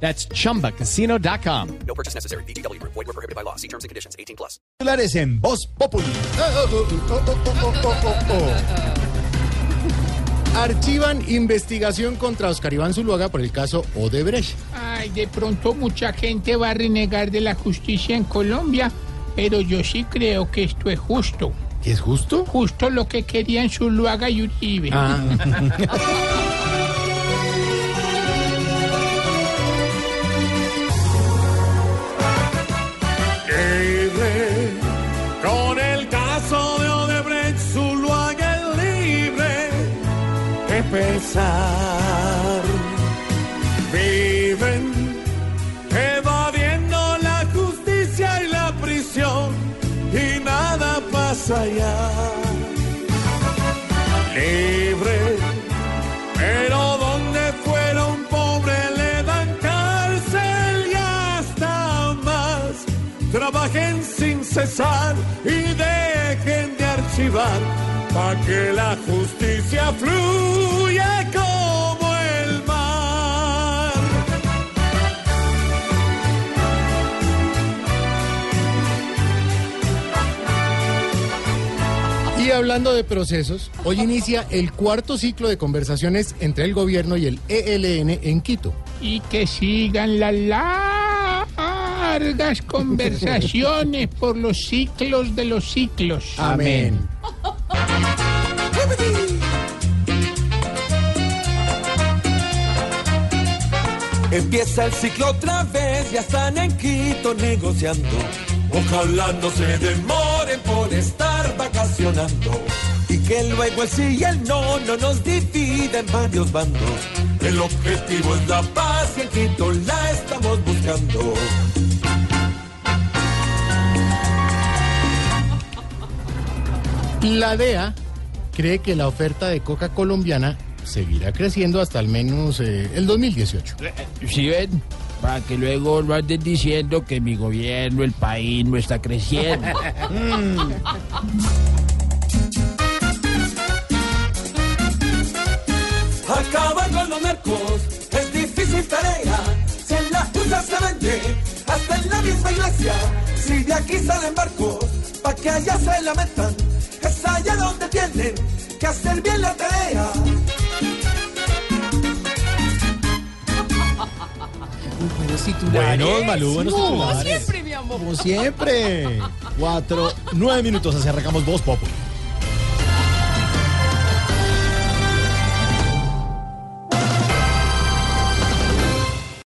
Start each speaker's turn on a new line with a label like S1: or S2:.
S1: That's chumbacasino.com.
S2: No purchase necessary. BGW. Void were prohibited by law. See terms and conditions. 18 plus.
S3: titulares en Voz Populi. Archivan investigación contra Oscar Iván Zuluaga por el caso Odebrecht.
S4: Ay, de pronto mucha gente va a renegar de la justicia en Colombia, pero yo sí creo que esto es justo.
S3: ¿Qué es justo?
S4: Justo lo que querían Zuluaga y Uribe.
S3: Ah,
S5: de pensar. Viven evadiendo la justicia y la prisión y nada pasa allá. Libre, pero donde fueron pobres le dan cárcel y hasta más. Trabajen sin cesar y dejen de archivar para que la justicia fluya
S3: Y hablando de procesos, hoy inicia el cuarto ciclo de conversaciones entre el gobierno y el ELN en Quito.
S4: Y que sigan las largas conversaciones por los ciclos de los ciclos.
S3: Amén.
S5: Empieza el ciclo otra vez, ya están en Quito negociando. Ojalá no se demoren por estar vacacionando. Y que luego el sí y el no no nos dividen en varios bandos. El objetivo es la paz y en Quito la estamos buscando.
S3: La DEA cree que la oferta de coca colombiana seguirá creciendo hasta al menos eh, el 2018.
S6: Si ven, para que luego no anden diciendo que mi gobierno, el país no está creciendo.
S5: Acabar con los narcos es difícil tarea. Si en la puta se vende, hasta en la misma iglesia. Si de aquí salen barcos, pa' que allá se la metan. Es allá donde tienen que hacer bien la tarea.
S7: Buenos, Malú, buenos titulares. Como siempre. Cuatro, nueve minutos, así arrancamos Voz Populi.